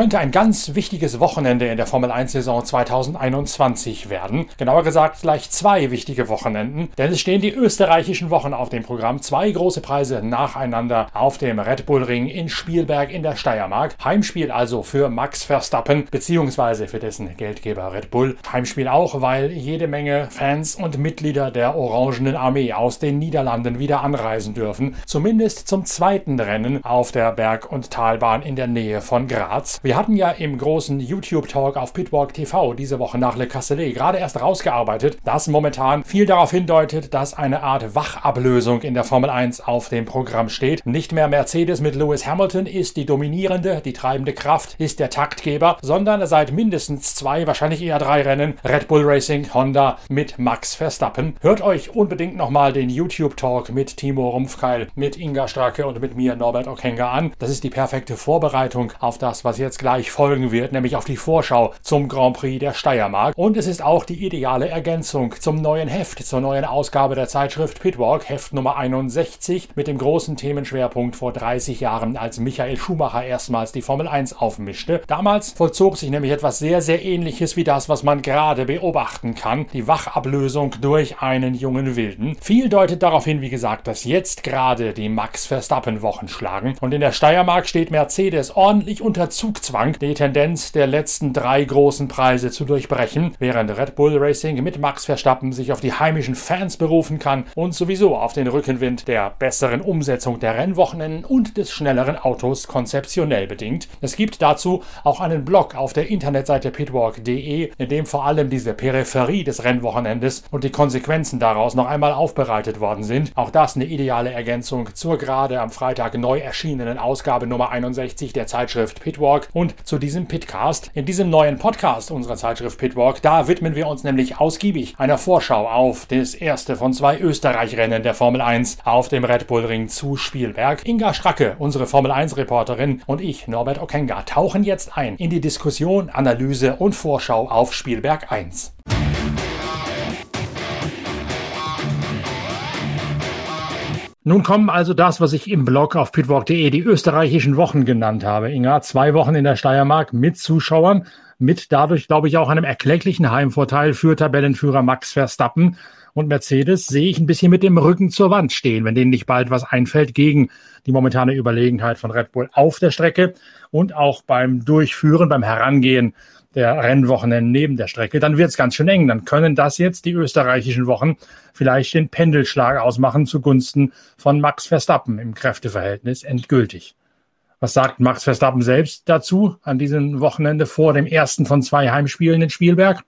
könnte ein ganz wichtiges Wochenende in der Formel 1 Saison 2021 werden. Genauer gesagt gleich zwei wichtige Wochenenden, denn es stehen die österreichischen Wochen auf dem Programm. Zwei große Preise nacheinander auf dem Red Bull Ring in Spielberg in der Steiermark. Heimspiel also für Max Verstappen beziehungsweise für dessen Geldgeber Red Bull. Heimspiel auch, weil jede Menge Fans und Mitglieder der Orangenen Armee aus den Niederlanden wieder anreisen dürfen. Zumindest zum zweiten Rennen auf der Berg- und Talbahn in der Nähe von Graz. Charts. Wir hatten ja im großen YouTube-Talk auf Pitwalk TV diese Woche nach Le Castellet gerade erst rausgearbeitet, dass momentan viel darauf hindeutet, dass eine Art Wachablösung in der Formel 1 auf dem Programm steht. Nicht mehr Mercedes mit Lewis Hamilton ist die dominierende, die treibende Kraft, ist der Taktgeber, sondern seit mindestens zwei, wahrscheinlich eher drei Rennen Red Bull Racing Honda mit Max Verstappen. Hört euch unbedingt nochmal den YouTube-Talk mit Timo Rumpfkeil, mit Inga Stracke und mit mir Norbert Okenga an. Das ist die perfekte Vorbereitung auf das, was was jetzt gleich folgen wird, nämlich auf die Vorschau zum Grand Prix der Steiermark. Und es ist auch die ideale Ergänzung zum neuen Heft, zur neuen Ausgabe der Zeitschrift Pitwalk, Heft Nummer 61, mit dem großen Themenschwerpunkt vor 30 Jahren, als Michael Schumacher erstmals die Formel 1 aufmischte. Damals vollzog sich nämlich etwas sehr, sehr ähnliches wie das, was man gerade beobachten kann, die Wachablösung durch einen jungen Wilden. Viel deutet darauf hin, wie gesagt, dass jetzt gerade die Max Verstappen Wochen schlagen und in der Steiermark steht Mercedes ordentlich unter Zugzwang, die Tendenz der letzten drei großen Preise zu durchbrechen, während Red Bull Racing mit Max Verstappen sich auf die heimischen Fans berufen kann und sowieso auf den Rückenwind der besseren Umsetzung der Rennwochenenden und des schnelleren Autos konzeptionell bedingt. Es gibt dazu auch einen Blog auf der Internetseite pitwalk.de, in dem vor allem diese Peripherie des Rennwochenendes und die Konsequenzen daraus noch einmal aufbereitet worden sind. Auch das eine ideale Ergänzung zur gerade am Freitag neu erschienenen Ausgabe Nummer 61 der Zeitschrift Pitwalk und zu diesem Pitcast. In diesem neuen Podcast unserer Zeitschrift Pitwalk, da widmen wir uns nämlich ausgiebig einer Vorschau auf das erste von zwei Österreich-Rennen der Formel 1 auf dem Red Bull Ring zu Spielberg. Inga Stracke, unsere Formel 1 Reporterin und ich, Norbert Okenga, tauchen jetzt ein in die Diskussion, Analyse und Vorschau auf Spielberg 1. Nun kommen also das, was ich im Blog auf pitwalk.de die österreichischen Wochen genannt habe. Inga, zwei Wochen in der Steiermark mit Zuschauern, mit dadurch, glaube ich, auch einem erklecklichen Heimvorteil für Tabellenführer Max Verstappen. Und Mercedes sehe ich ein bisschen mit dem Rücken zur Wand stehen, wenn denen nicht bald was einfällt gegen die momentane Überlegenheit von Red Bull auf der Strecke und auch beim Durchführen, beim Herangehen der Rennwochenenden neben der Strecke, dann wird es ganz schön eng. Dann können das jetzt die österreichischen Wochen vielleicht den Pendelschlag ausmachen zugunsten von Max Verstappen im Kräfteverhältnis endgültig. Was sagt Max Verstappen selbst dazu an diesem Wochenende vor dem ersten von zwei Heimspielen in Spielberg?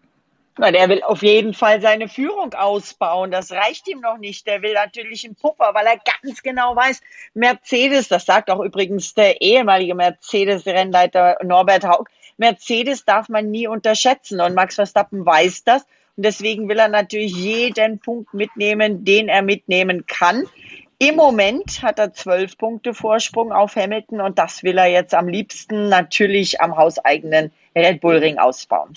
Na, der will auf jeden Fall seine Führung ausbauen. Das reicht ihm noch nicht. Der will natürlich einen Puffer, weil er ganz genau weiß, Mercedes, das sagt auch übrigens der ehemalige Mercedes-Rennleiter Norbert Haug, Mercedes darf man nie unterschätzen und Max Verstappen weiß das und deswegen will er natürlich jeden Punkt mitnehmen, den er mitnehmen kann. Im Moment hat er zwölf Punkte Vorsprung auf Hamilton und das will er jetzt am liebsten natürlich am hauseigenen Red Bull Ring ausbauen.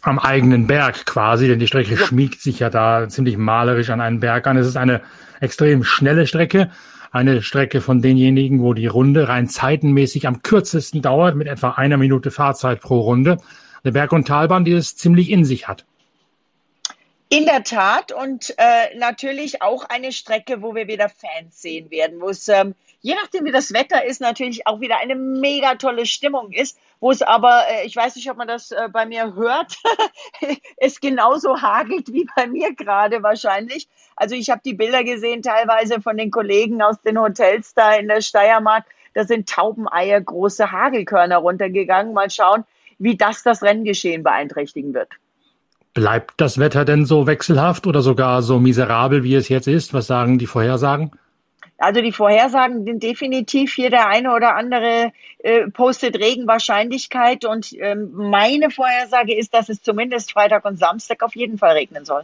Am eigenen Berg quasi, denn die Strecke schmiegt sich ja da ziemlich malerisch an einen Berg an. Es ist eine extrem schnelle Strecke eine Strecke von denjenigen, wo die Runde rein zeitenmäßig am kürzesten dauert, mit etwa einer Minute Fahrzeit pro Runde. Eine Berg- und Talbahn, die es ziemlich in sich hat. In der Tat und äh, natürlich auch eine Strecke, wo wir wieder Fans sehen werden, wo es ähm, je nachdem wie das Wetter ist, natürlich auch wieder eine mega tolle Stimmung ist, wo es aber, äh, ich weiß nicht, ob man das äh, bei mir hört, es genauso hagelt wie bei mir gerade wahrscheinlich. Also ich habe die Bilder gesehen teilweise von den Kollegen aus den Hotels da in der Steiermark. Da sind Taubeneier große Hagelkörner runtergegangen. Mal schauen, wie das das Renngeschehen beeinträchtigen wird. Bleibt das Wetter denn so wechselhaft oder sogar so miserabel, wie es jetzt ist? Was sagen die Vorhersagen? Also die Vorhersagen sind definitiv hier der eine oder andere äh, postet Regenwahrscheinlichkeit und ähm, meine Vorhersage ist, dass es zumindest Freitag und Samstag auf jeden Fall regnen soll.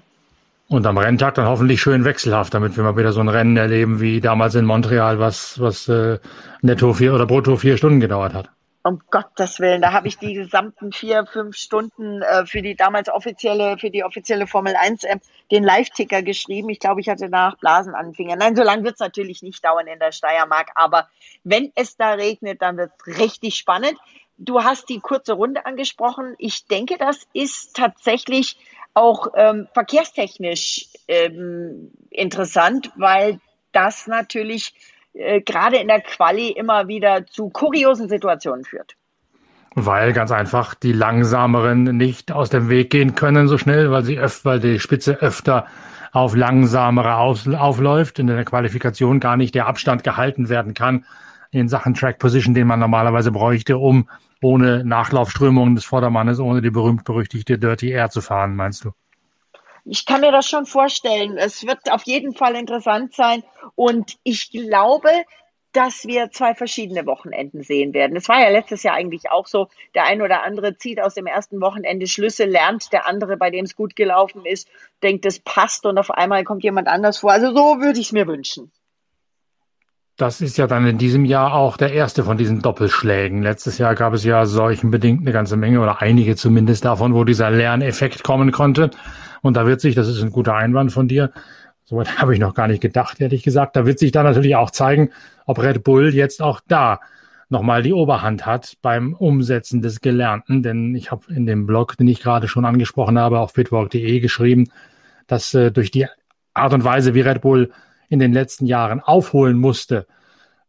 Und am Renntag dann hoffentlich schön wechselhaft, damit wir mal wieder so ein Rennen erleben wie damals in Montreal, was, was äh, netto vier oder brutto vier Stunden gedauert hat. Um Gottes Willen, da habe ich die gesamten vier, fünf Stunden äh, für die damals offizielle, für die offizielle Formel 1 App den Live-Ticker geschrieben. Ich glaube, ich hatte danach Blasenanfänger. Nein, so lange wird es natürlich nicht dauern in der Steiermark, aber wenn es da regnet, dann wird es richtig spannend. Du hast die kurze Runde angesprochen. Ich denke, das ist tatsächlich auch ähm, verkehrstechnisch ähm, interessant, weil das natürlich äh, gerade in der Quali immer wieder zu kuriosen Situationen führt. Weil ganz einfach die Langsameren nicht aus dem Weg gehen können so schnell, weil sie öf weil die Spitze öfter auf langsamere aus aufläuft, in der Qualifikation gar nicht der Abstand gehalten werden kann in Sachen Track Position, den man normalerweise bräuchte, um ohne Nachlaufströmungen des Vordermannes, ohne die berühmt-berüchtigte Dirty Air zu fahren, meinst du? Ich kann mir das schon vorstellen. Es wird auf jeden Fall interessant sein. Und ich glaube, dass wir zwei verschiedene Wochenenden sehen werden. Es war ja letztes Jahr eigentlich auch so, der ein oder andere zieht aus dem ersten Wochenende Schlüsse, lernt der andere, bei dem es gut gelaufen ist, denkt, es passt und auf einmal kommt jemand anders vor. Also so würde ich es mir wünschen. Das ist ja dann in diesem Jahr auch der erste von diesen Doppelschlägen. Letztes Jahr gab es ja seuchenbedingt eine ganze Menge oder einige zumindest davon, wo dieser Lerneffekt kommen konnte. Und da wird sich, das ist ein guter Einwand von dir, soweit habe ich noch gar nicht gedacht, ehrlich gesagt, da wird sich dann natürlich auch zeigen, ob Red Bull jetzt auch da nochmal die Oberhand hat beim Umsetzen des Gelernten. Denn ich habe in dem Blog, den ich gerade schon angesprochen habe, auf pitwalk.de geschrieben, dass äh, durch die Art und Weise, wie Red Bull in den letzten Jahren aufholen musste,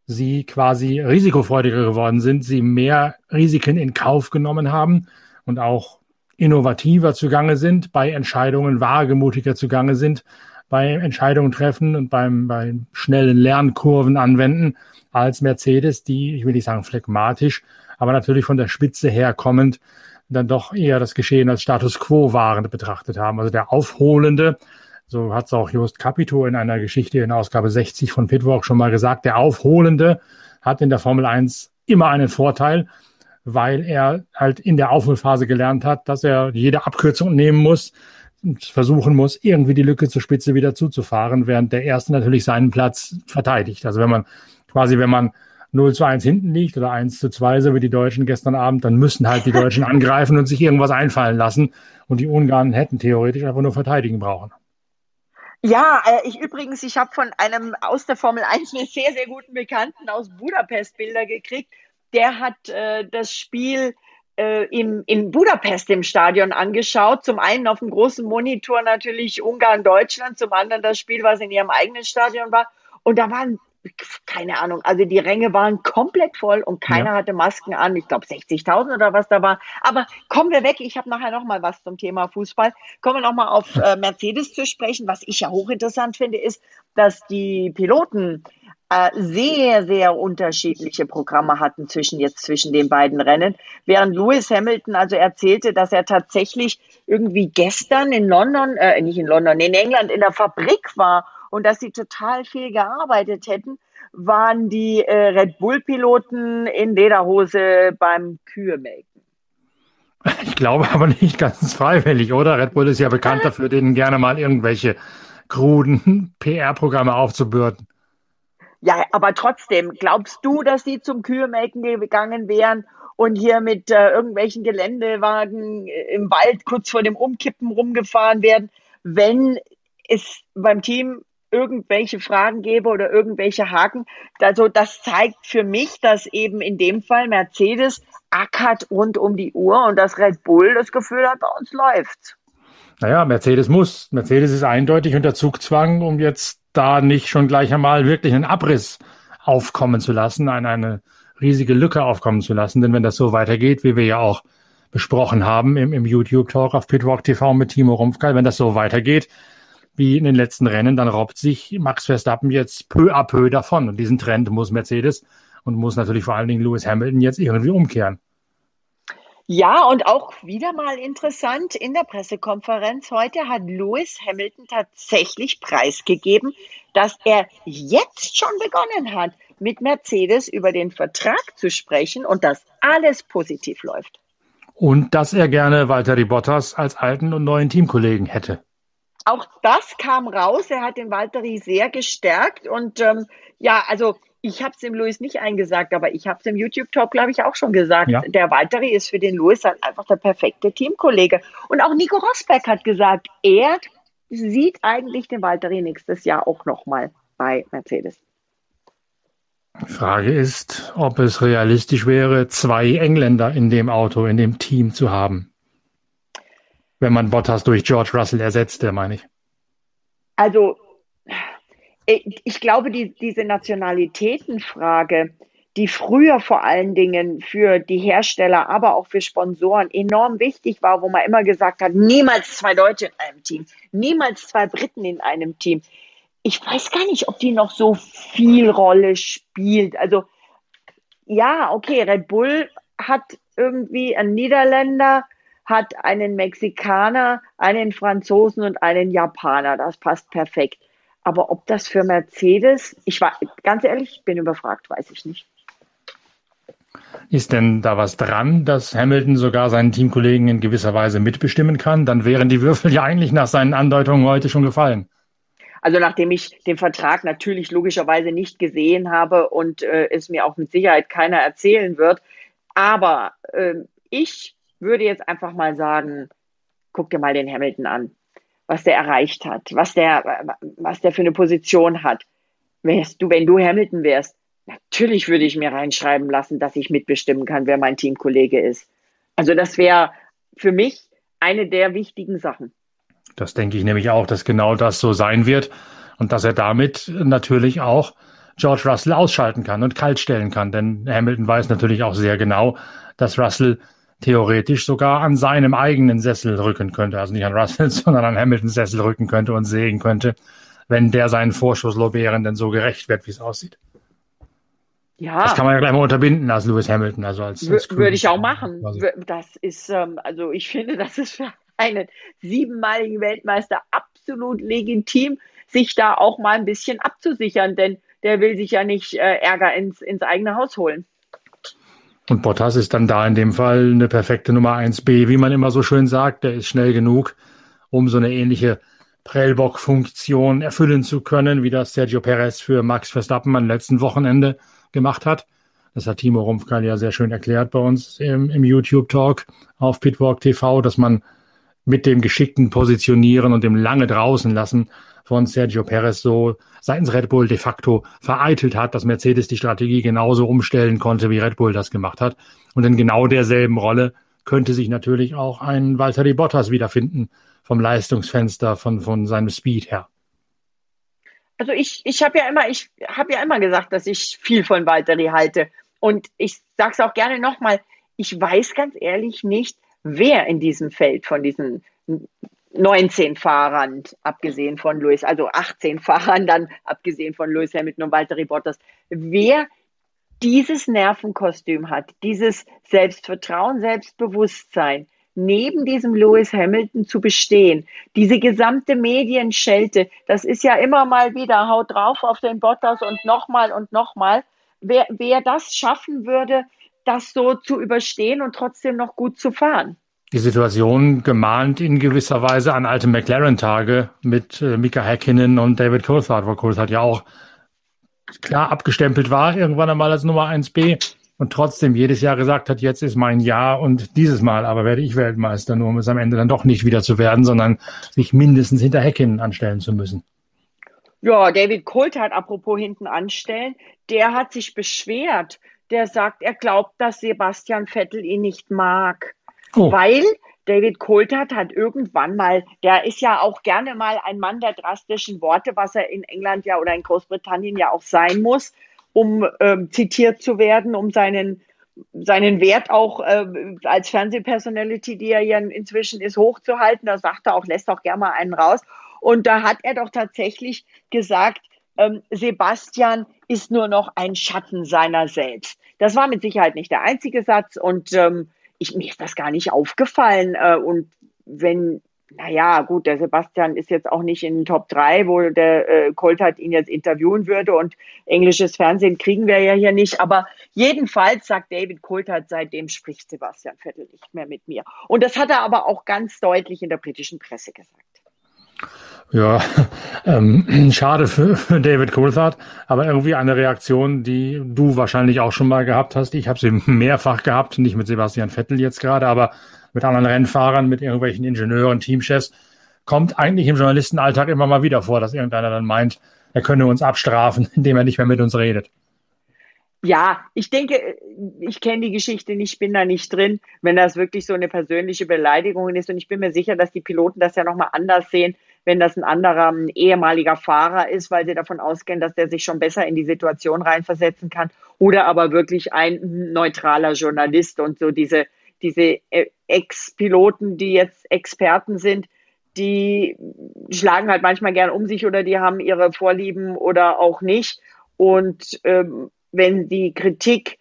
sie quasi risikofreudiger geworden sind, sie mehr Risiken in Kauf genommen haben und auch innovativer zugange sind, bei Entscheidungen wagemutiger zugange sind, bei Entscheidungen treffen und beim, bei schnellen Lernkurven anwenden als Mercedes, die, ich will nicht sagen phlegmatisch, aber natürlich von der Spitze her kommend, dann doch eher das Geschehen als Status quo wahrend betrachtet haben. Also der Aufholende so hat es auch Just Capito in einer Geschichte in Ausgabe 60 von Pitwalk schon mal gesagt. Der Aufholende hat in der Formel 1 immer einen Vorteil, weil er halt in der Aufholphase gelernt hat, dass er jede Abkürzung nehmen muss und versuchen muss, irgendwie die Lücke zur Spitze wieder zuzufahren, während der Erste natürlich seinen Platz verteidigt. Also wenn man quasi, wenn man 0 zu 1 hinten liegt oder 1 zu 2, so wie die Deutschen gestern Abend, dann müssen halt die Deutschen angreifen und sich irgendwas einfallen lassen. Und die Ungarn hätten theoretisch einfach nur verteidigen brauchen. Ja, äh, ich übrigens, ich habe von einem aus der Formel 1 einen sehr, sehr guten Bekannten aus Budapest Bilder gekriegt. Der hat äh, das Spiel äh, im, in Budapest im Stadion angeschaut. Zum einen auf dem großen Monitor natürlich Ungarn, Deutschland, zum anderen das Spiel, was in ihrem eigenen Stadion war. Und da waren keine Ahnung, also die Ränge waren komplett voll und keiner ja. hatte Masken an. Ich glaube 60.000 oder was da war. Aber kommen wir weg. Ich habe nachher noch mal was zum Thema Fußball. Kommen wir noch mal auf äh, Mercedes zu sprechen. Was ich ja hochinteressant finde, ist, dass die Piloten äh, sehr, sehr unterschiedliche Programme hatten zwischen jetzt zwischen den beiden Rennen. Während Lewis Hamilton also erzählte, dass er tatsächlich irgendwie gestern in London, äh, nicht in London, in England in der Fabrik war und dass sie total viel gearbeitet hätten, waren die äh, Red Bull-Piloten in Lederhose beim Kühemelken. Ich glaube aber nicht ganz freiwillig, oder? Red Bull ist ja bekannt dafür, denen gerne mal irgendwelche kruden PR-Programme aufzubürden. Ja, aber trotzdem, glaubst du, dass die zum Kühemelken gegangen wären und hier mit äh, irgendwelchen Geländewagen im Wald kurz vor dem Umkippen rumgefahren werden, wenn es beim Team irgendwelche Fragen gebe oder irgendwelche Haken. Also das zeigt für mich, dass eben in dem Fall Mercedes ackert rund um die Uhr und das Red Bull das Gefühl hat, bei uns läuft. Naja, Mercedes muss. Mercedes ist eindeutig unter Zugzwang, um jetzt da nicht schon gleich einmal wirklich einen Abriss aufkommen zu lassen, eine, eine riesige Lücke aufkommen zu lassen. Denn wenn das so weitergeht, wie wir ja auch besprochen haben im, im YouTube-Talk auf Pitwalk TV mit Timo Rumpfgeil, wenn das so weitergeht, wie in den letzten Rennen, dann robbt sich Max Verstappen jetzt peu à peu davon. Und diesen Trend muss Mercedes und muss natürlich vor allen Dingen Lewis Hamilton jetzt irgendwie umkehren. Ja, und auch wieder mal interessant, in der Pressekonferenz heute hat Lewis Hamilton tatsächlich preisgegeben, dass er jetzt schon begonnen hat, mit Mercedes über den Vertrag zu sprechen und dass alles positiv läuft. Und dass er gerne Walter Bottas als alten und neuen Teamkollegen hätte auch das kam raus. Er hat den Valtteri sehr gestärkt und ähm, ja, also ich habe es dem Louis nicht eingesagt, aber ich habe es im YouTube-Talk, glaube ich, auch schon gesagt. Ja. Der Valtteri ist für den Louis halt einfach der perfekte Teamkollege. Und auch Nico Rosberg hat gesagt, er sieht eigentlich den Valtteri nächstes Jahr auch nochmal bei Mercedes. Frage ist, ob es realistisch wäre, zwei Engländer in dem Auto, in dem Team zu haben. Wenn man Bottas durch George Russell ersetzte, meine ich. Also ich glaube, die, diese Nationalitätenfrage, die früher vor allen Dingen für die Hersteller, aber auch für Sponsoren enorm wichtig war, wo man immer gesagt hat, niemals zwei Deutsche in einem Team, niemals zwei Briten in einem Team. Ich weiß gar nicht, ob die noch so viel Rolle spielt. Also ja, okay, Red Bull hat irgendwie einen Niederländer, hat einen Mexikaner, einen Franzosen und einen Japaner. Das passt perfekt. Aber ob das für Mercedes, ich war ganz ehrlich, ich bin überfragt, weiß ich nicht. Ist denn da was dran, dass Hamilton sogar seinen Teamkollegen in gewisser Weise mitbestimmen kann? Dann wären die Würfel ja eigentlich nach seinen Andeutungen heute schon gefallen. Also nachdem ich den Vertrag natürlich logischerweise nicht gesehen habe und äh, es mir auch mit Sicherheit keiner erzählen wird, aber äh, ich würde jetzt einfach mal sagen, guck dir mal den Hamilton an was der erreicht hat, was der, was der für eine Position hat. Wärst du, wenn du Hamilton wärst, natürlich würde ich mir reinschreiben lassen, dass ich mitbestimmen kann, wer mein Teamkollege ist. Also das wäre für mich eine der wichtigen Sachen. Das denke ich nämlich auch, dass genau das so sein wird und dass er damit natürlich auch George Russell ausschalten kann und kaltstellen kann. Denn Hamilton weiß natürlich auch sehr genau, dass Russell theoretisch sogar an seinem eigenen Sessel rücken könnte. Also nicht an Russell, sondern an Hamiltons Sessel rücken könnte und sehen könnte, wenn der seinen Vorschusslorbeeren denn so gerecht wird, wie es aussieht. Ja. Das kann man ja gleich mal unterbinden als Lewis Hamilton, also als, als Würde ich auch machen. Quasi. Das ist, ähm, also ich finde, das ist für einen siebenmaligen Weltmeister absolut legitim, sich da auch mal ein bisschen abzusichern, denn der will sich ja nicht äh, Ärger ins, ins eigene Haus holen. Und Bottas ist dann da in dem Fall eine perfekte Nummer 1b, wie man immer so schön sagt. Der ist schnell genug, um so eine ähnliche Prellbock-Funktion erfüllen zu können, wie das Sergio Perez für Max Verstappen am letzten Wochenende gemacht hat. Das hat Timo Rumpfkeil ja sehr schön erklärt bei uns im, im YouTube-Talk auf Pitwalk TV, dass man mit dem geschickten Positionieren und dem lange draußen lassen von Sergio Perez so seitens Red Bull de facto vereitelt hat, dass Mercedes die Strategie genauso umstellen konnte, wie Red Bull das gemacht hat. Und in genau derselben Rolle könnte sich natürlich auch ein Valtteri Bottas wiederfinden vom Leistungsfenster, von, von seinem Speed her. Also ich, ich habe ja immer, ich habe ja immer gesagt, dass ich viel von Valtteri halte. Und ich sage es auch gerne nochmal, ich weiß ganz ehrlich nicht, wer in diesem Feld von diesen 19 Fahrern, abgesehen von Lewis, also 18 Fahrern, dann abgesehen von Lewis Hamilton und Valtteri Bottas, wer dieses Nervenkostüm hat, dieses Selbstvertrauen, Selbstbewusstsein, neben diesem Lewis Hamilton zu bestehen. Diese gesamte Medienschelte, das ist ja immer mal wieder, haut drauf auf den Bottas und nochmal und nochmal. Wer, wer das schaffen würde, das so zu überstehen und trotzdem noch gut zu fahren die Situation gemahnt in gewisser Weise an alte McLaren-Tage mit äh, Mika Häkkinen und David Coulthard, wo Coulthard ja auch klar abgestempelt war, irgendwann einmal als Nummer 1b und trotzdem jedes Jahr gesagt hat, jetzt ist mein Jahr und dieses Mal aber werde ich Weltmeister, nur um es am Ende dann doch nicht wieder zu werden, sondern sich mindestens hinter Häkkinen anstellen zu müssen. Ja, David Coulthard, apropos hinten anstellen, der hat sich beschwert. Der sagt, er glaubt, dass Sebastian Vettel ihn nicht mag. Oh. Weil David Coulthard hat irgendwann mal, der ist ja auch gerne mal ein Mann der drastischen Worte, was er in England ja oder in Großbritannien ja auch sein muss, um ähm, zitiert zu werden, um seinen seinen Wert auch äh, als Fernsehpersonality, die er ja inzwischen ist, hochzuhalten. Da sagt er auch, lässt auch gerne mal einen raus. Und da hat er doch tatsächlich gesagt, ähm, Sebastian ist nur noch ein Schatten seiner selbst. Das war mit Sicherheit nicht der einzige Satz und ähm, ich, mir ist das gar nicht aufgefallen. Äh, und wenn, naja, gut, der Sebastian ist jetzt auch nicht in den Top 3, wo der äh, Colt ihn jetzt interviewen würde und englisches Fernsehen kriegen wir ja hier nicht. Aber jedenfalls sagt David Coulthard, seitdem spricht Sebastian Vettel nicht mehr mit mir. Und das hat er aber auch ganz deutlich in der britischen Presse gesagt. Ja, ähm, schade für, für David Coulthard, aber irgendwie eine Reaktion, die du wahrscheinlich auch schon mal gehabt hast. Ich habe sie mehrfach gehabt, nicht mit Sebastian Vettel jetzt gerade, aber mit anderen Rennfahrern, mit irgendwelchen Ingenieuren, Teamchefs. Kommt eigentlich im Journalistenalltag immer mal wieder vor, dass irgendeiner dann meint, er könne uns abstrafen, indem er nicht mehr mit uns redet. Ja, ich denke, ich kenne die Geschichte nicht, ich bin da nicht drin, wenn das wirklich so eine persönliche Beleidigung ist. Und ich bin mir sicher, dass die Piloten das ja nochmal anders sehen, wenn das ein anderer ein ehemaliger Fahrer ist, weil sie davon ausgehen, dass der sich schon besser in die Situation reinversetzen kann. Oder aber wirklich ein neutraler Journalist und so diese, diese äh, Ex-Piloten, die jetzt Experten sind, die schlagen halt manchmal gern um sich oder die haben ihre Vorlieben oder auch nicht. Und ähm, wenn die Kritik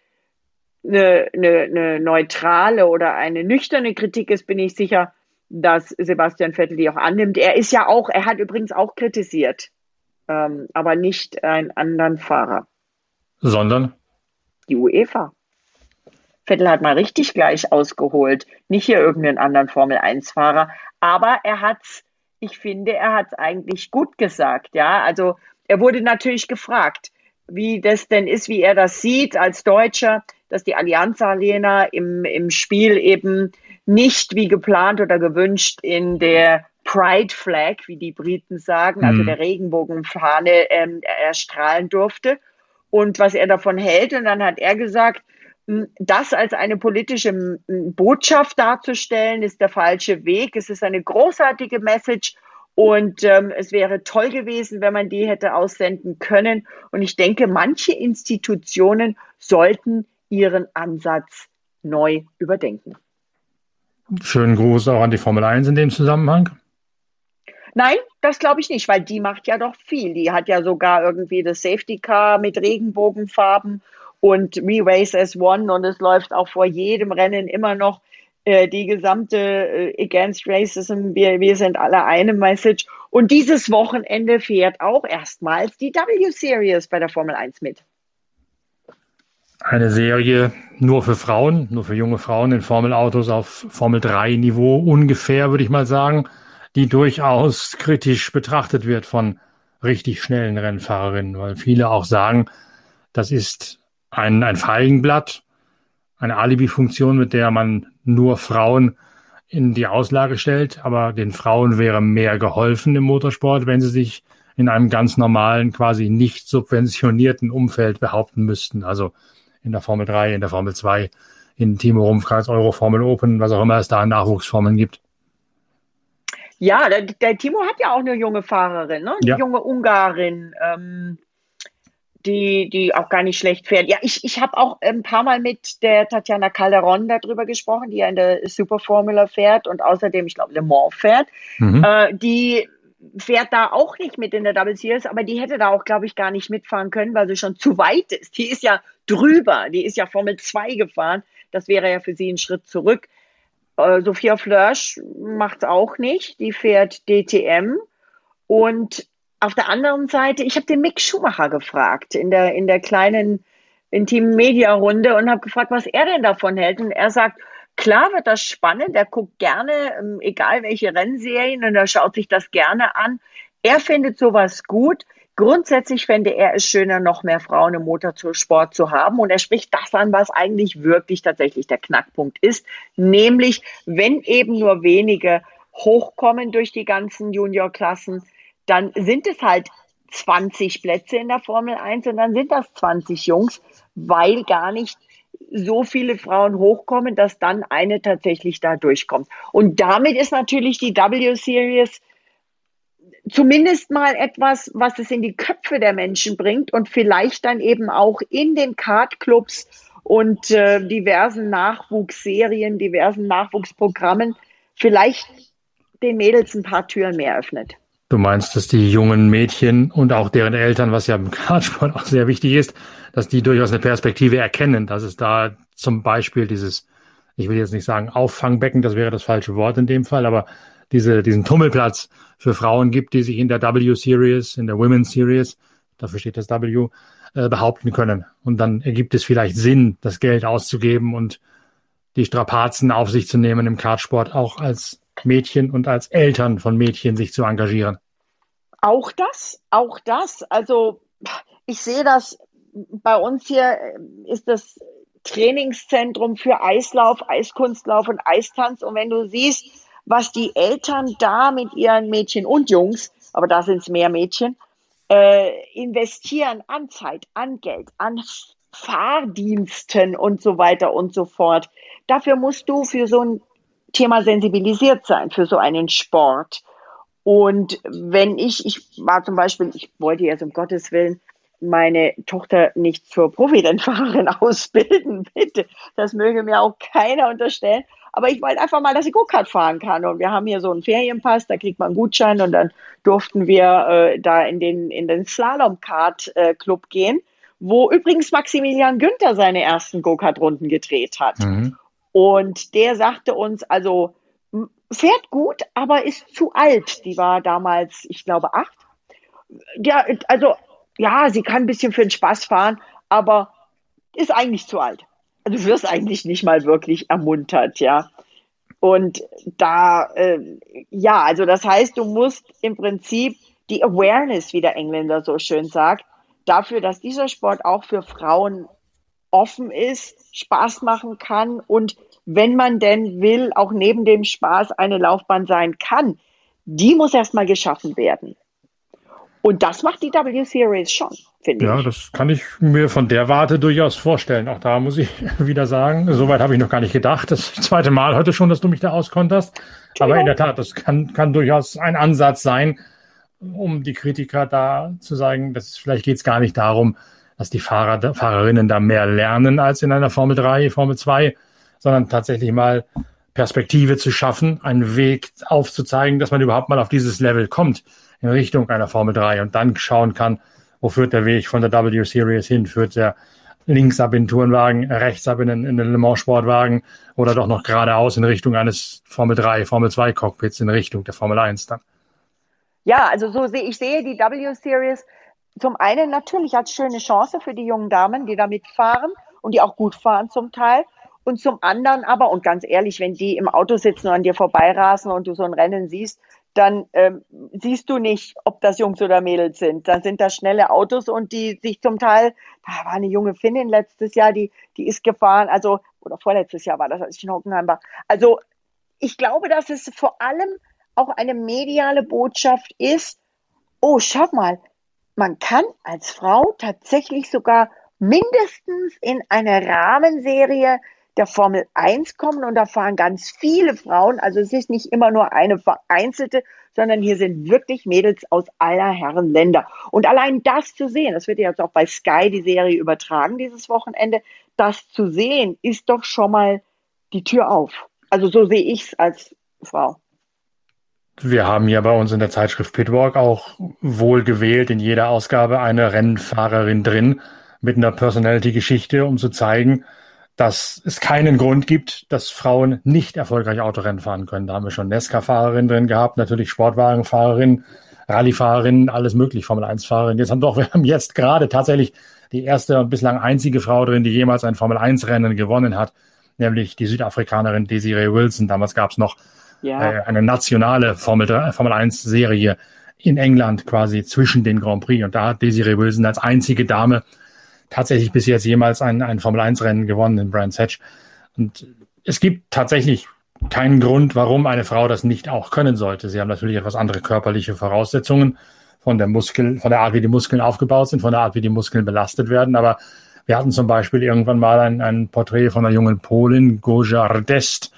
eine, eine, eine neutrale oder eine nüchterne Kritik ist, bin ich sicher, dass Sebastian Vettel die auch annimmt. Er ist ja auch, er hat übrigens auch kritisiert, ähm, aber nicht einen anderen Fahrer. Sondern? Die UEFA. Vettel hat mal richtig gleich ausgeholt, nicht hier irgendeinen anderen Formel-1-Fahrer, aber er hat's, ich finde, er hat's eigentlich gut gesagt, ja. Also er wurde natürlich gefragt, wie das denn ist, wie er das sieht als Deutscher, dass die Allianz Arena im, im Spiel eben nicht wie geplant oder gewünscht in der Pride Flag, wie die Briten sagen, also mhm. der Regenbogenfahne, ähm, erstrahlen durfte und was er davon hält. Und dann hat er gesagt, das als eine politische Botschaft darzustellen, ist der falsche Weg. Es ist eine großartige Message und ähm, es wäre toll gewesen, wenn man die hätte aussenden können. Und ich denke, manche Institutionen sollten ihren Ansatz neu überdenken. Schönen Gruß auch an die Formel 1 in dem Zusammenhang. Nein, das glaube ich nicht, weil die macht ja doch viel. Die hat ja sogar irgendwie das Safety Car mit Regenbogenfarben und We Race as One und es läuft auch vor jedem Rennen immer noch die gesamte äh, Against Racism, wir, wir sind alle eine Message. Und dieses Wochenende fährt auch erstmals die W-Series bei der Formel 1 mit eine Serie nur für Frauen, nur für junge Frauen in Formelautos auf Formel 3 Niveau ungefähr, würde ich mal sagen, die durchaus kritisch betrachtet wird von richtig schnellen Rennfahrerinnen, weil viele auch sagen, das ist ein, ein Feigenblatt, eine Alibi-Funktion, mit der man nur Frauen in die Auslage stellt, aber den Frauen wäre mehr geholfen im Motorsport, wenn sie sich in einem ganz normalen, quasi nicht subventionierten Umfeld behaupten müssten. Also in der Formel 3, in der Formel 2, in Timo Rumpfkreis, Euro Formel Open, was auch immer es da an Nachwuchsformeln gibt. Ja, der, der, Timo hat ja auch eine junge Fahrerin, ne? eine ja. junge Ungarin, ähm, die, die auch gar nicht schlecht fährt. Ja, ich, ich habe auch ein paar Mal mit der Tatjana Calderon darüber gesprochen, die ja in der Superformula fährt und außerdem, ich glaube, Le Mans fährt. Mhm. Äh, die fährt da auch nicht mit in der Double Series, aber die hätte da auch, glaube ich, gar nicht mitfahren können, weil sie schon zu weit ist. Die ist ja drüber, die ist ja Formel 2 gefahren. Das wäre ja für sie ein Schritt zurück. Äh, Sophia Flörsch macht es auch nicht, die fährt DTM. Und auf der anderen Seite, ich habe den Mick Schumacher gefragt in der, in der kleinen intimen Media-Runde und habe gefragt, was er denn davon hält. Und er sagt, Klar wird das spannend, er guckt gerne, ähm, egal welche Rennserien, und er schaut sich das gerne an. Er findet sowas gut. Grundsätzlich fände er es schöner, noch mehr Frauen im Motorsport zu haben. Und er spricht das an, was eigentlich wirklich tatsächlich der Knackpunkt ist. Nämlich, wenn eben nur wenige hochkommen durch die ganzen Juniorklassen, dann sind es halt 20 Plätze in der Formel 1 und dann sind das 20 Jungs, weil gar nicht so viele Frauen hochkommen, dass dann eine tatsächlich da durchkommt. Und damit ist natürlich die W-Series zumindest mal etwas, was es in die Köpfe der Menschen bringt und vielleicht dann eben auch in den Kartclubs und äh, diversen Nachwuchsserien, diversen Nachwuchsprogrammen vielleicht den Mädels ein paar Türen mehr öffnet. Du meinst, dass die jungen Mädchen und auch deren Eltern, was ja im Kartsport auch sehr wichtig ist, dass die durchaus eine Perspektive erkennen, dass es da zum Beispiel dieses, ich will jetzt nicht sagen Auffangbecken, das wäre das falsche Wort in dem Fall, aber diese, diesen Tummelplatz für Frauen gibt, die sich in der W-Series, in der Women's Series, dafür steht das W, äh, behaupten können. Und dann ergibt es vielleicht Sinn, das Geld auszugeben und die Strapazen auf sich zu nehmen im Kartsport, auch als Mädchen und als Eltern von Mädchen sich zu engagieren. Auch das, auch das. Also ich sehe das bei uns hier ist das Trainingszentrum für Eislauf, Eiskunstlauf und Eistanz. Und wenn du siehst, was die Eltern da mit ihren Mädchen und Jungs, aber da sind es mehr Mädchen, äh, investieren an Zeit, an Geld, an Fahrdiensten und so weiter und so fort. Dafür musst du für so ein Thema sensibilisiert sein, für so einen Sport. Und wenn ich, ich war zum Beispiel, ich wollte jetzt um Gottes Willen meine Tochter nicht zur Profirennfahrerin ausbilden, bitte. Das möge mir auch keiner unterstellen. Aber ich wollte einfach mal, dass sie Go-Kart fahren kann. Und wir haben hier so einen Ferienpass, da kriegt man einen Gutschein und dann durften wir äh, da in den, in den Slalom-Kart-Club gehen, wo übrigens Maximilian Günther seine ersten Go-Kart-Runden gedreht hat. Mhm. Und der sagte uns, also fährt gut, aber ist zu alt. Die war damals, ich glaube, acht. Ja, also ja, sie kann ein bisschen für den Spaß fahren, aber ist eigentlich zu alt. Also du wirst eigentlich nicht mal wirklich ermuntert, ja. Und da, äh, ja, also das heißt, du musst im Prinzip die Awareness, wie der Engländer so schön sagt, dafür, dass dieser Sport auch für Frauen offen ist, Spaß machen kann und wenn man denn will, auch neben dem Spaß eine Laufbahn sein kann, die muss erstmal geschaffen werden. Und das macht die W-Series schon, finde ja, ich. Ja, das kann ich mir von der Warte durchaus vorstellen. Auch da muss ich wieder sagen, soweit habe ich noch gar nicht gedacht. Das zweite Mal heute schon, dass du mich da auskonterst. Aber in der Tat, das kann, kann durchaus ein Ansatz sein, um die Kritiker da zu sagen, dass vielleicht geht es gar nicht darum, dass die Fahrer, Fahrerinnen da mehr lernen als in einer Formel 3, Formel 2, sondern tatsächlich mal Perspektive zu schaffen, einen Weg aufzuzeigen, dass man überhaupt mal auf dieses Level kommt in Richtung einer Formel 3 und dann schauen kann, wo führt der Weg von der W Series hin? Führt der links ab in den Tourenwagen, rechts ab in den, in den Le Mans Sportwagen oder doch noch geradeaus in Richtung eines Formel 3, Formel 2 Cockpits in Richtung der Formel 1 dann? Ja, also so sehe ich sehe die W Series zum einen natürlich als schöne Chance für die jungen Damen, die da mitfahren und die auch gut fahren zum Teil. Und zum anderen aber, und ganz ehrlich, wenn die im Auto sitzen und an dir vorbeirasen und du so ein Rennen siehst, dann ähm, siehst du nicht, ob das Jungs oder Mädels sind. Dann sind das schnelle Autos und die sich zum Teil, da war eine junge Finnin letztes Jahr, die, die ist gefahren, also, oder vorletztes Jahr war das, als ich in Hockenheim war. Also, ich glaube, dass es vor allem auch eine mediale Botschaft ist, oh, schau mal, man kann als Frau tatsächlich sogar mindestens in eine Rahmenserie der Formel 1 kommen und da fahren ganz viele Frauen. Also es ist nicht immer nur eine vereinzelte, sondern hier sind wirklich Mädels aus aller Herren Länder. Und allein das zu sehen, das wird jetzt auch bei Sky die Serie übertragen dieses Wochenende, das zu sehen, ist doch schon mal die Tür auf. Also so sehe ich es als Frau. Wir haben ja bei uns in der Zeitschrift Pitwalk auch wohl gewählt in jeder Ausgabe eine Rennfahrerin drin mit einer Personality-Geschichte, um zu zeigen, dass es keinen Grund gibt, dass Frauen nicht erfolgreich Autorennen fahren können. Da haben wir schon Nesca-Fahrerin drin gehabt, natürlich Sportwagenfahrerin, Rallye-Fahrerin, alles möglich, Formel-1-Fahrerin. Jetzt haben doch, wir haben jetzt gerade tatsächlich die erste und bislang einzige Frau drin, die jemals ein Formel-1-Rennen gewonnen hat, nämlich die Südafrikanerin Desiree Wilson. Damals gab es noch ja. äh, eine nationale Formel, Formel 1-Serie in England quasi zwischen den Grand Prix. Und da hat Desiree Wilson als einzige Dame tatsächlich bis jetzt jemals ein, ein Formel-1-Rennen gewonnen in Brands Hatch. Und es gibt tatsächlich keinen Grund, warum eine Frau das nicht auch können sollte. Sie haben natürlich etwas andere körperliche Voraussetzungen von der Muskel, von der Art, wie die Muskeln aufgebaut sind, von der Art, wie die Muskeln belastet werden. Aber wir hatten zum Beispiel irgendwann mal ein, ein Porträt von einer jungen Polin, Goja Rdest.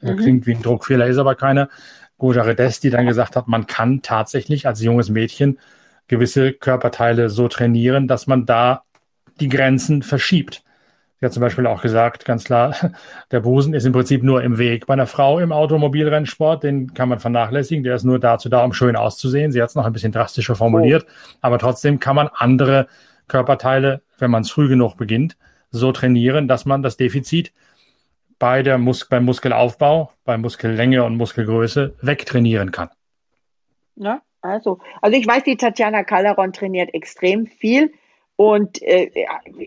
Mhm. Klingt wie ein Druckfehler, ist aber keiner. Goja Rdest, die dann gesagt hat, man kann tatsächlich als junges Mädchen gewisse Körperteile so trainieren, dass man da die Grenzen verschiebt. Sie hat zum Beispiel auch gesagt, ganz klar, der Busen ist im Prinzip nur im Weg. Bei einer Frau im Automobilrennsport, den kann man vernachlässigen, der ist nur dazu da, um schön auszusehen. Sie hat es noch ein bisschen drastischer formuliert, oh. aber trotzdem kann man andere Körperteile, wenn man es früh genug beginnt, so trainieren, dass man das Defizit bei der Mus beim Muskelaufbau, bei Muskellänge und Muskelgröße wegtrainieren kann. Ja, also, also ich weiß, die Tatjana Calderon trainiert extrem viel und äh,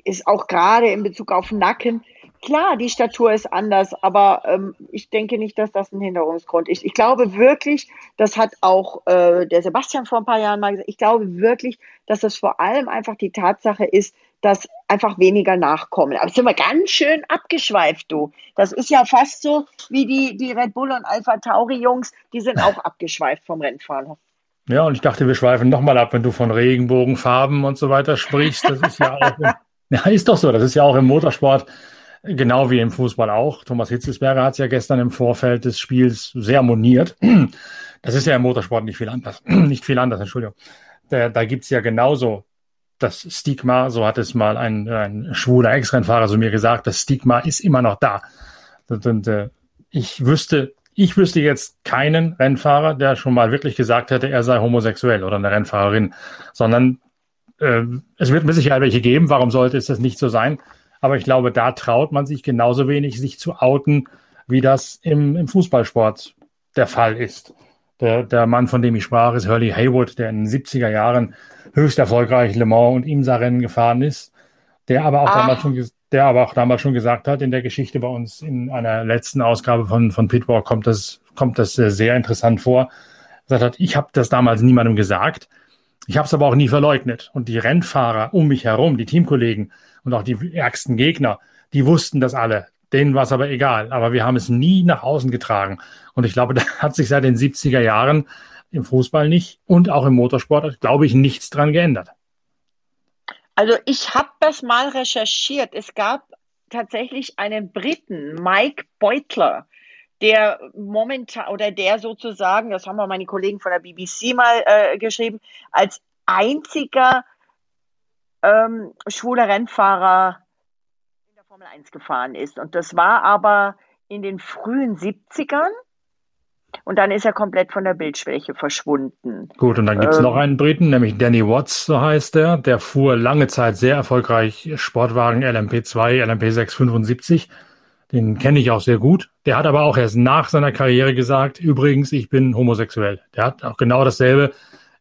ist auch gerade in Bezug auf Nacken Klar, die Statur ist anders, aber ähm, ich denke nicht, dass das ein Hinderungsgrund ist. Ich glaube wirklich, das hat auch äh, der Sebastian vor ein paar Jahren mal gesagt, ich glaube wirklich, dass das vor allem einfach die Tatsache ist, dass einfach weniger nachkommen. Aber sind wir ganz schön abgeschweift, du. Das ist ja fast so wie die, die Red Bull und Alpha Tauri Jungs, die sind auch abgeschweift vom Rennfahren. Ja, und ich dachte, wir schweifen nochmal ab, wenn du von Regenbogenfarben und so weiter sprichst. Das ist ja auch, ja, ist doch so. Das ist ja auch im Motorsport Genau wie im Fußball auch. Thomas Hitzelsberger hat es ja gestern im Vorfeld des Spiels sehr moniert. Das ist ja im Motorsport nicht viel anders. nicht viel anders, Entschuldigung. Da, da gibt's ja genauso das Stigma, so hat es mal ein, ein schwuler Ex-Rennfahrer so mir gesagt, das Stigma ist immer noch da. Und, und äh, ich wüsste, ich wüsste jetzt keinen Rennfahrer, der schon mal wirklich gesagt hätte, er sei homosexuell oder eine Rennfahrerin, sondern äh, es wird mit Sicherheit welche geben. Warum sollte es das nicht so sein? Aber ich glaube, da traut man sich genauso wenig, sich zu outen, wie das im, im Fußballsport der Fall ist. Der, der Mann, von dem ich sprach, ist Hurley Haywood, der in den 70er Jahren höchst erfolgreich Le Mans und IMSA-Rennen gefahren ist, der aber auch ah. damals schon der aber auch damals schon gesagt hat, in der Geschichte bei uns in einer letzten Ausgabe von, von Pitwalk kommt das, kommt das sehr interessant vor. Er sagt hat, ich habe das damals niemandem gesagt, ich habe es aber auch nie verleugnet. Und die Rennfahrer um mich herum, die Teamkollegen, und auch die ärgsten Gegner, die wussten das alle. Denen war es aber egal. Aber wir haben es nie nach außen getragen. Und ich glaube, da hat sich seit den 70er Jahren im Fußball nicht und auch im Motorsport, glaube ich, nichts dran geändert. Also ich habe das mal recherchiert. Es gab tatsächlich einen Briten, Mike Beutler, der momentan oder der sozusagen, das haben wir meine Kollegen von der BBC mal äh, geschrieben, als einziger ähm, schwuler Rennfahrer in der Formel 1 gefahren ist. Und das war aber in den frühen 70ern. Und dann ist er komplett von der Bildschwäche verschwunden. Gut, und dann gibt es ähm, noch einen Briten, nämlich Danny Watts, so heißt er. Der fuhr lange Zeit sehr erfolgreich Sportwagen LMP2, LMP675. Den kenne ich auch sehr gut. Der hat aber auch erst nach seiner Karriere gesagt, übrigens, ich bin homosexuell. Der hat auch genau dasselbe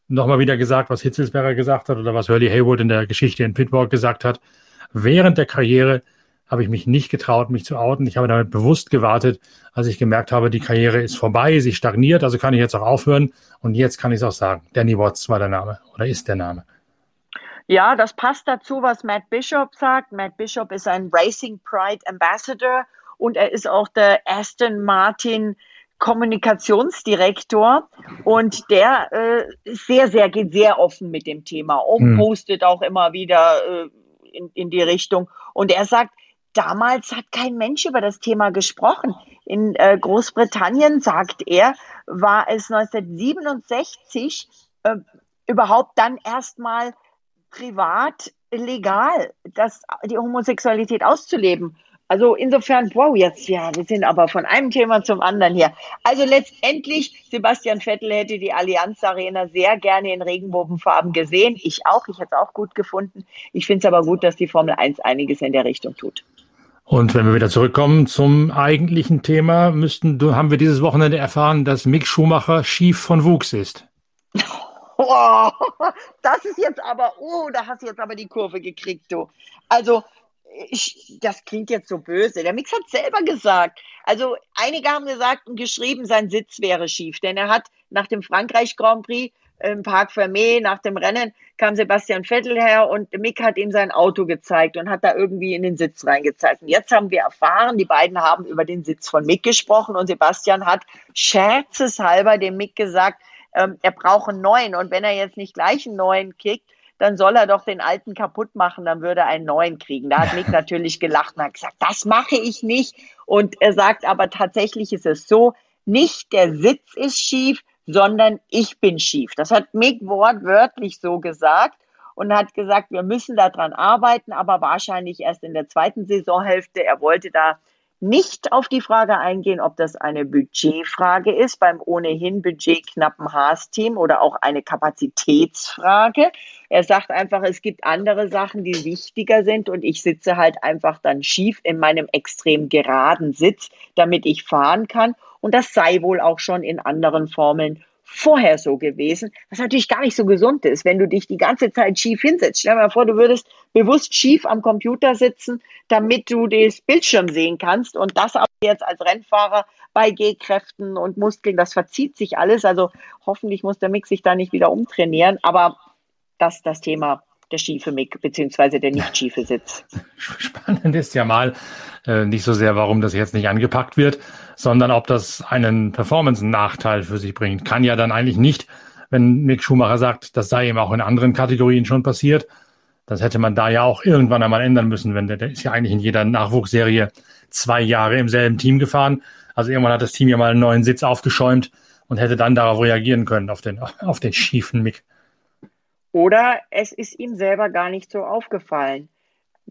nochmal wieder gesagt, was Hitzelsberger gesagt hat oder was Hurley Haywood in der Geschichte in Pittsburgh gesagt hat. Während der Karriere habe ich mich nicht getraut, mich zu outen. Ich habe damit bewusst gewartet, als ich gemerkt habe, die Karriere ist vorbei, sie stagniert, also kann ich jetzt auch aufhören. Und jetzt kann ich es auch sagen. Danny Watts war der Name oder ist der Name. Ja, das passt dazu, was Matt Bishop sagt. Matt Bishop ist ein Racing Pride Ambassador und er ist auch der Aston Martin Kommunikationsdirektor und der äh, sehr, sehr geht sehr offen mit dem Thema um, mhm. postet auch immer wieder äh, in, in die Richtung. Und er sagt, damals hat kein Mensch über das Thema gesprochen. In äh, Großbritannien, sagt er, war es 1967 äh, überhaupt dann erstmal privat legal, das, die Homosexualität auszuleben. Also insofern, wow, jetzt, ja, wir sind aber von einem Thema zum anderen hier. Also letztendlich, Sebastian Vettel hätte die Allianz Arena sehr gerne in Regenbogenfarben gesehen. Ich auch, ich hätte es auch gut gefunden. Ich finde es aber gut, dass die Formel 1 einiges in der Richtung tut. Und wenn wir wieder zurückkommen zum eigentlichen Thema, müssten, haben wir dieses Wochenende erfahren, dass Mick Schumacher schief von Wuchs ist. Oh, das ist jetzt aber, oh, da hast du jetzt aber die Kurve gekriegt, du. Also, ich, das klingt jetzt so böse. Der Mix hat selber gesagt. Also einige haben gesagt und geschrieben, sein Sitz wäre schief, denn er hat nach dem Frankreich Grand Prix im Park Fermé, nach dem Rennen kam Sebastian Vettel her und Mick hat ihm sein Auto gezeigt und hat da irgendwie in den Sitz reingezeigt. Und jetzt haben wir erfahren, die beiden haben über den Sitz von Mick gesprochen und Sebastian hat scherzeshalber dem Mick gesagt, ähm, er braucht einen neuen und wenn er jetzt nicht gleich einen neuen kriegt, dann soll er doch den alten kaputt machen, dann würde er einen neuen kriegen. Da hat Mick natürlich gelacht und hat gesagt, das mache ich nicht. Und er sagt aber tatsächlich ist es so, nicht der Sitz ist schief, sondern ich bin schief. Das hat Mick wortwörtlich so gesagt und hat gesagt, wir müssen daran arbeiten, aber wahrscheinlich erst in der zweiten Saisonhälfte. Er wollte da nicht auf die Frage eingehen, ob das eine Budgetfrage ist beim ohnehin budgetknappen Haas-Team oder auch eine Kapazitätsfrage. Er sagt einfach, es gibt andere Sachen, die wichtiger sind und ich sitze halt einfach dann schief in meinem extrem geraden Sitz, damit ich fahren kann. Und das sei wohl auch schon in anderen Formeln vorher so gewesen, was natürlich gar nicht so gesund ist, wenn du dich die ganze Zeit schief hinsetzt. Stell dir mal vor, du würdest bewusst schief am Computer sitzen, damit du das Bildschirm sehen kannst und das auch jetzt als Rennfahrer bei Gehkräften und Muskeln, das verzieht sich alles. Also hoffentlich muss der Mick sich da nicht wieder umtrainieren, aber das ist das Thema der schiefe Mick, beziehungsweise der nicht schiefe Sitz. Spannend ist ja mal äh, nicht so sehr, warum das jetzt nicht angepackt wird, sondern ob das einen Performance-Nachteil für sich bringt. Kann ja dann eigentlich nicht, wenn Mick Schumacher sagt, das sei ihm auch in anderen Kategorien schon passiert. Das hätte man da ja auch irgendwann einmal ändern müssen, wenn der, der ist ja eigentlich in jeder Nachwuchsserie zwei Jahre im selben Team gefahren. Also irgendwann hat das Team ja mal einen neuen Sitz aufgeschäumt und hätte dann darauf reagieren können, auf den, auf den schiefen Mick. Oder es ist ihm selber gar nicht so aufgefallen.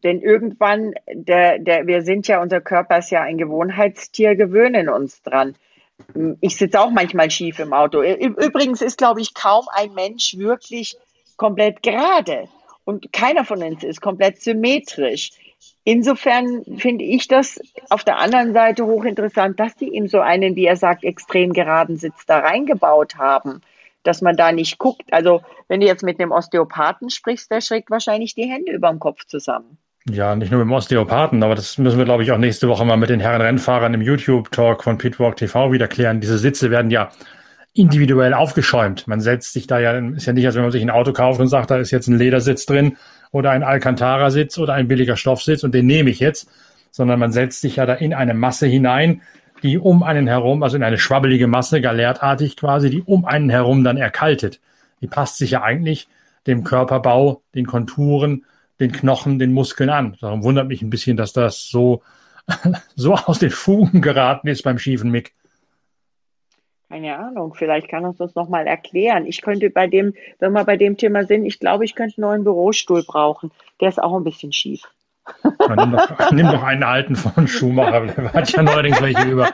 Denn irgendwann, der, der, wir sind ja, unser Körper ist ja ein Gewohnheitstier, gewöhnen uns dran. Ich sitze auch manchmal schief im Auto. Übrigens ist, glaube ich, kaum ein Mensch wirklich komplett gerade. Und keiner von uns ist komplett symmetrisch. Insofern finde ich das auf der anderen Seite hochinteressant, dass die ihm so einen, wie er sagt, extrem geraden Sitz da reingebaut haben dass man da nicht guckt. Also wenn du jetzt mit einem Osteopathen sprichst, der schrägt wahrscheinlich die Hände über dem Kopf zusammen. Ja, nicht nur mit dem Osteopathen, aber das müssen wir, glaube ich, auch nächste Woche mal mit den Herren Rennfahrern im YouTube-Talk von Pitwalk TV wieder klären. Diese Sitze werden ja individuell aufgeschäumt. Man setzt sich da ja, ist ja nicht, als wenn man sich ein Auto kauft und sagt, da ist jetzt ein Ledersitz drin oder ein Alcantara-Sitz oder ein billiger Stoffsitz und den nehme ich jetzt, sondern man setzt sich ja da in eine Masse hinein, die um einen herum, also in eine schwabbelige Masse, galertartig quasi, die um einen herum dann erkaltet. Die passt sich ja eigentlich dem Körperbau, den Konturen, den Knochen, den Muskeln an. Darum wundert mich ein bisschen, dass das so, so aus den Fugen geraten ist beim schiefen Mick. Keine Ahnung, vielleicht kann uns das nochmal erklären. Ich könnte bei dem, wenn wir bei dem Thema sind, ich glaube, ich könnte einen neuen Bürostuhl brauchen. Der ist auch ein bisschen schief. Nimm doch, nimm doch einen alten von Schumacher, der hat ja neuerdings welche über.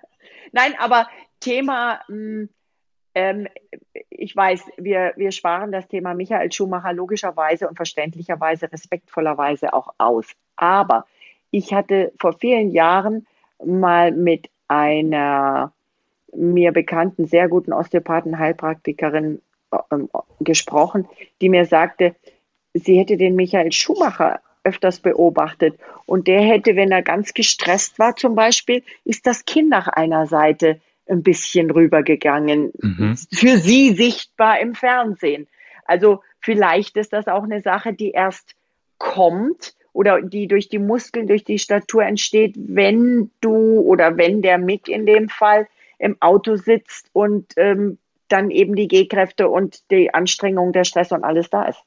Nein, aber Thema, hm, ähm, ich weiß, wir, wir sparen das Thema Michael Schumacher logischerweise und verständlicherweise, respektvollerweise auch aus. Aber ich hatte vor vielen Jahren mal mit einer mir bekannten, sehr guten Osteopathen, Heilpraktikerin äh, gesprochen, die mir sagte, sie hätte den Michael Schumacher öfters beobachtet. Und der hätte, wenn er ganz gestresst war zum Beispiel, ist das Kinn nach einer Seite ein bisschen rübergegangen. Mhm. Für sie sichtbar im Fernsehen. Also vielleicht ist das auch eine Sache, die erst kommt oder die durch die Muskeln, durch die Statur entsteht, wenn du oder wenn der Mick in dem Fall im Auto sitzt und ähm, dann eben die Gehkräfte und die Anstrengung, der Stress und alles da ist.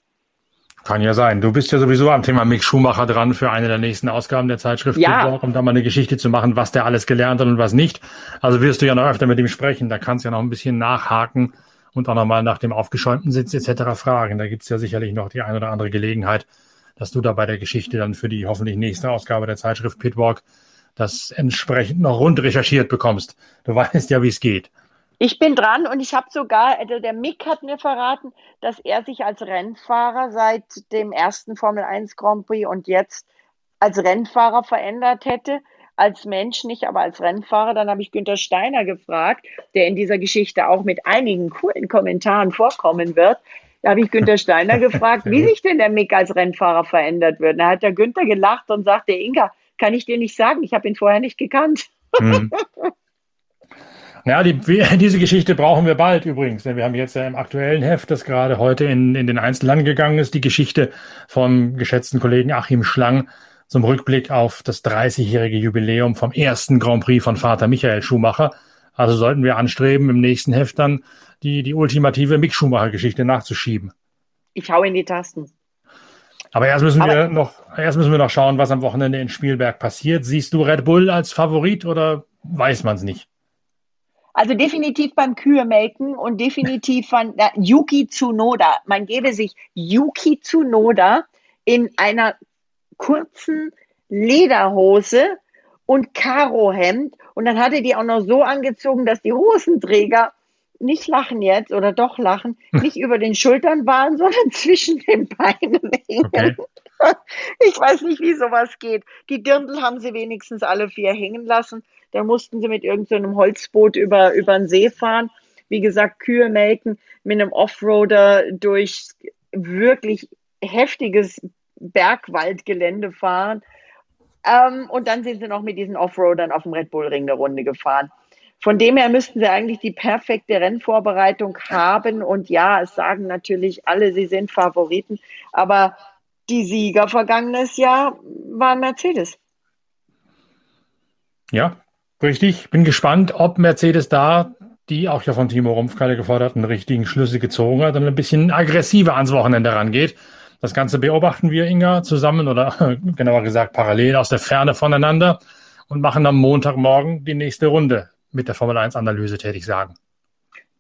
Kann ja sein. Du bist ja sowieso am Thema Mick Schumacher dran für eine der nächsten Ausgaben der Zeitschrift, ja. um da mal eine Geschichte zu machen, was der alles gelernt hat und was nicht. Also wirst du ja noch öfter mit ihm sprechen. Da kannst du ja noch ein bisschen nachhaken und auch nochmal nach dem aufgeschäumten Sitz etc. fragen. Da gibt's ja sicherlich noch die eine oder andere Gelegenheit, dass du da bei der Geschichte dann für die hoffentlich nächste Ausgabe der Zeitschrift Pitwalk das entsprechend noch rund recherchiert bekommst. Du weißt ja, wie es geht. Ich bin dran und ich habe sogar, also der Mick hat mir verraten, dass er sich als Rennfahrer seit dem ersten Formel 1 Grand Prix und jetzt als Rennfahrer verändert hätte. Als Mensch nicht, aber als Rennfahrer. Dann habe ich Günther Steiner gefragt, der in dieser Geschichte auch mit einigen coolen Kommentaren vorkommen wird. Da habe ich Günther Steiner gefragt, wie sich denn der Mick als Rennfahrer verändert wird. Da hat der Günther gelacht und sagte, Inga, kann ich dir nicht sagen, ich habe ihn vorher nicht gekannt. Hm. Ja, die, diese Geschichte brauchen wir bald übrigens, denn wir haben jetzt ja im aktuellen Heft, das gerade heute in, in den Einzelland gegangen ist, die Geschichte vom geschätzten Kollegen Achim Schlang zum Rückblick auf das 30-jährige Jubiläum vom ersten Grand Prix von Vater Michael Schumacher. Also sollten wir anstreben, im nächsten Heft dann die, die ultimative Mick Schumacher-Geschichte nachzuschieben. Ich hau in die Tasten. Aber erst müssen Aber wir noch, erst müssen wir noch schauen, was am Wochenende in Spielberg passiert. Siehst du Red Bull als Favorit oder weiß man es nicht? Also definitiv beim Kühe-Melken und definitiv von äh, Yuki Tsunoda. Man gebe sich Yuki Tsunoda in einer kurzen Lederhose und Karohemd und dann hatte die auch noch so angezogen, dass die Hosenträger nicht lachen jetzt oder doch lachen, nicht über den Schultern waren, sondern zwischen den Beinen hingen. Okay. Ich weiß nicht, wie sowas geht. Die Dirndl haben sie wenigstens alle vier hängen lassen. Da mussten sie mit irgendeinem so Holzboot über, über den See fahren. Wie gesagt, Kühe melken, mit einem Offroader durch wirklich heftiges Bergwaldgelände fahren. Ähm, und dann sind sie noch mit diesen Offroadern auf dem Red Bull Ring eine Runde gefahren. Von dem her müssten sie eigentlich die perfekte Rennvorbereitung haben. Und ja, es sagen natürlich alle, sie sind Favoriten. Aber die Sieger vergangenes Jahr waren Mercedes. Ja, richtig. Bin gespannt, ob Mercedes da, die auch ja von Timo Rumpf gerade geforderten richtigen Schlüsse gezogen hat und ein bisschen aggressiver ans Wochenende rangeht. Das Ganze beobachten wir, Inga, zusammen oder genauer gesagt parallel aus der Ferne voneinander und machen am Montagmorgen die nächste Runde mit der Formel 1 Analyse tätig sagen.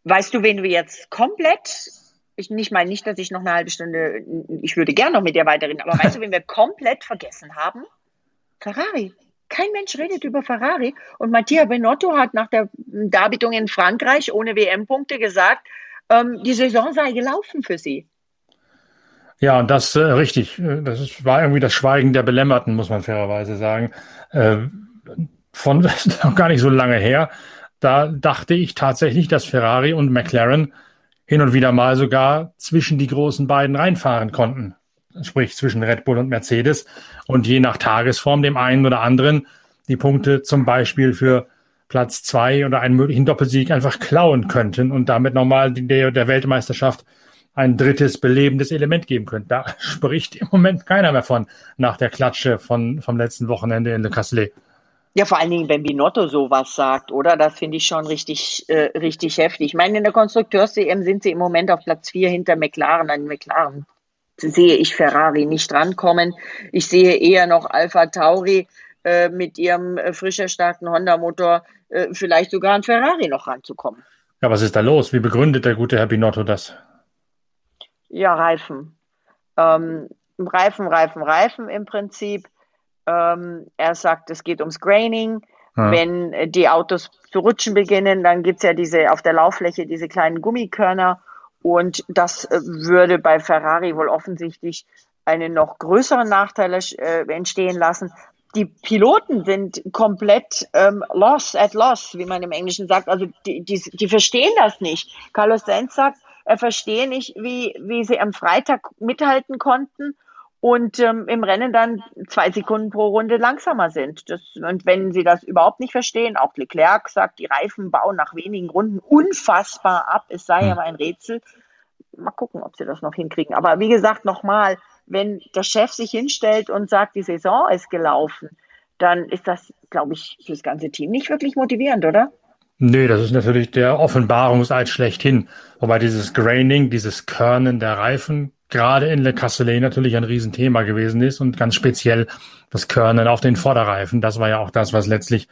Weißt du, wen wir jetzt komplett, ich nicht meine nicht, dass ich noch eine halbe Stunde, ich würde gerne noch mit dir weiterreden, aber weißt du, wen wir komplett vergessen haben? Ferrari. Kein Mensch redet über Ferrari. Und Mattia Benotto hat nach der Darbietung in Frankreich ohne WM-Punkte gesagt, ähm, die Saison sei gelaufen für sie. Ja, und das äh, richtig. Das ist, war irgendwie das Schweigen der Belämmerten, muss man fairerweise sagen. Äh, von noch gar nicht so lange her. Da dachte ich tatsächlich, dass Ferrari und McLaren hin und wieder mal sogar zwischen die großen beiden reinfahren konnten. Sprich zwischen Red Bull und Mercedes und je nach Tagesform dem einen oder anderen die Punkte zum Beispiel für Platz zwei oder einen möglichen Doppelsieg einfach klauen könnten und damit nochmal der, der Weltmeisterschaft ein drittes belebendes Element geben könnten. Da spricht im Moment keiner mehr von nach der Klatsche von, vom letzten Wochenende in Le Castellet. Ja, vor allen Dingen, wenn Binotto sowas sagt, oder? Das finde ich schon richtig, äh, richtig heftig. Ich meine, in der Konstrukteurs-CM sind sie im Moment auf Platz vier hinter McLaren. An McLaren sehe ich Ferrari nicht rankommen. Ich sehe eher noch Alpha Tauri äh, mit ihrem äh, frischer starken Honda-Motor äh, vielleicht sogar an Ferrari noch ranzukommen. Ja, was ist da los? Wie begründet der gute Herr Binotto das? Ja, Reifen. Ähm, Reifen, Reifen, Reifen im Prinzip. Ähm, er sagt, es geht ums Graining. Ja. Wenn äh, die Autos zu rutschen beginnen, dann gibt's ja diese auf der Lauffläche diese kleinen Gummikörner. Und das äh, würde bei Ferrari wohl offensichtlich einen noch größeren Nachteil äh, entstehen lassen. Die Piloten sind komplett ähm, lost at loss, wie man im Englischen sagt. Also die, die, die verstehen das nicht. Carlos Sainz sagt, er verstehe nicht, wie, wie sie am Freitag mithalten konnten und ähm, im Rennen dann zwei Sekunden pro Runde langsamer sind. Das, und wenn sie das überhaupt nicht verstehen, auch Leclerc sagt, die Reifen bauen nach wenigen Runden unfassbar ab, es sei aber ein Rätsel. Mal gucken, ob sie das noch hinkriegen. Aber wie gesagt, nochmal, wenn der Chef sich hinstellt und sagt, die Saison ist gelaufen, dann ist das, glaube ich, für das ganze Team nicht wirklich motivierend, oder? Nee, das ist natürlich der Offenbarungseid schlechthin. Wobei dieses Graining, dieses Körnen der Reifen gerade in Le Castellet natürlich ein Riesenthema gewesen ist und ganz speziell das Körnen auf den Vorderreifen. Das war ja auch das, was letztlich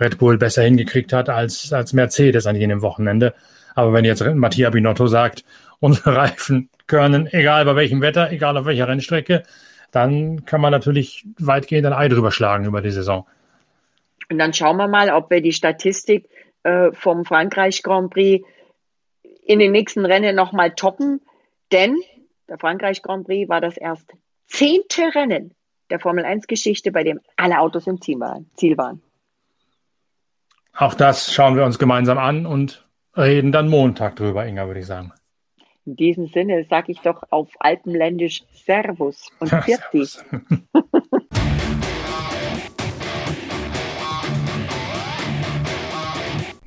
Red Bull besser hingekriegt hat als, als Mercedes an jenem Wochenende. Aber wenn jetzt Mattia Binotto sagt, unsere Reifen körnen, egal bei welchem Wetter, egal auf welcher Rennstrecke, dann kann man natürlich weitgehend ein Ei drüber schlagen über die Saison. Und dann schauen wir mal, ob wir die Statistik äh, vom Frankreich Grand Prix in den nächsten Rennen nochmal toppen. Denn der Frankreich Grand Prix war das erst zehnte Rennen der Formel 1 Geschichte, bei dem alle Autos im Ziel waren. Auch das schauen wir uns gemeinsam an und reden dann Montag drüber, Inga, würde ich sagen. In diesem Sinne sage ich doch auf alpenländisch Servus und Pfiat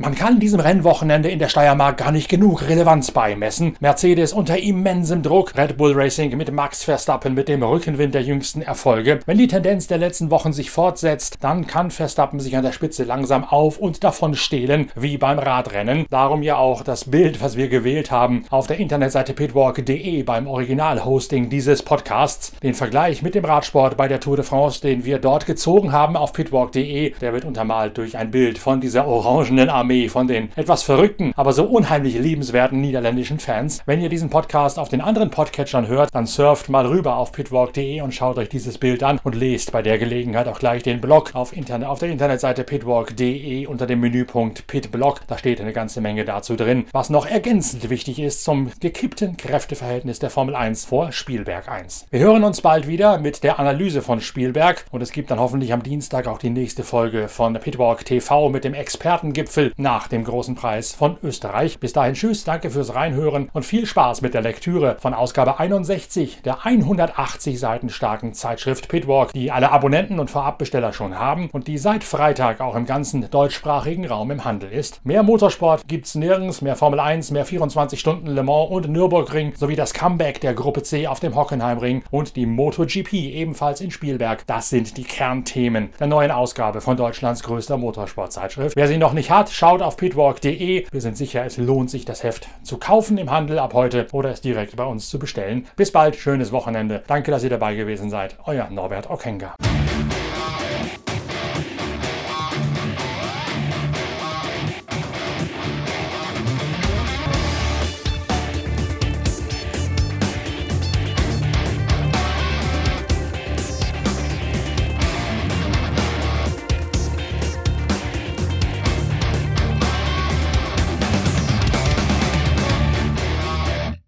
Man kann diesem Rennwochenende in der Steiermark gar nicht genug Relevanz beimessen. Mercedes unter immensem Druck, Red Bull Racing mit Max Verstappen mit dem Rückenwind der jüngsten Erfolge. Wenn die Tendenz der letzten Wochen sich fortsetzt, dann kann Verstappen sich an der Spitze langsam auf und davon stehlen, wie beim Radrennen. Darum ja auch das Bild, was wir gewählt haben, auf der Internetseite pitwalk.de beim Originalhosting dieses Podcasts. Den Vergleich mit dem Radsport bei der Tour de France, den wir dort gezogen haben auf pitwalk.de, der wird untermalt durch ein Bild von dieser orangenen Armee Armee von den etwas verrückten, aber so unheimlich liebenswerten niederländischen Fans. Wenn ihr diesen Podcast auf den anderen Podcatchern hört, dann surft mal rüber auf pitwalk.de und schaut euch dieses Bild an und lest bei der Gelegenheit auch gleich den Blog auf, Internet, auf der Internetseite pitwalk.de unter dem Menüpunkt Pitblog. Da steht eine ganze Menge dazu drin, was noch ergänzend wichtig ist zum gekippten Kräfteverhältnis der Formel 1 vor Spielberg 1. Wir hören uns bald wieder mit der Analyse von Spielberg und es gibt dann hoffentlich am Dienstag auch die nächste Folge von Pitwalk TV mit dem Expertengipfel nach dem großen Preis von Österreich. Bis dahin tschüss, danke fürs Reinhören und viel Spaß mit der Lektüre von Ausgabe 61 der 180 Seiten starken Zeitschrift Pitwalk, die alle Abonnenten und Vorabbesteller schon haben und die seit Freitag auch im ganzen deutschsprachigen Raum im Handel ist. Mehr Motorsport gibt's nirgends, mehr Formel 1, mehr 24 Stunden Le Mans und Nürburgring sowie das Comeback der Gruppe C auf dem Hockenheimring und die MotoGP ebenfalls in Spielberg. Das sind die Kernthemen der neuen Ausgabe von Deutschlands größter Motorsportzeitschrift. Wer sie noch nicht hat, schaut auf pitwalk.de. Wir sind sicher, es lohnt sich, das Heft zu kaufen im Handel ab heute oder es direkt bei uns zu bestellen. Bis bald, schönes Wochenende. Danke, dass ihr dabei gewesen seid. Euer Norbert Okenga.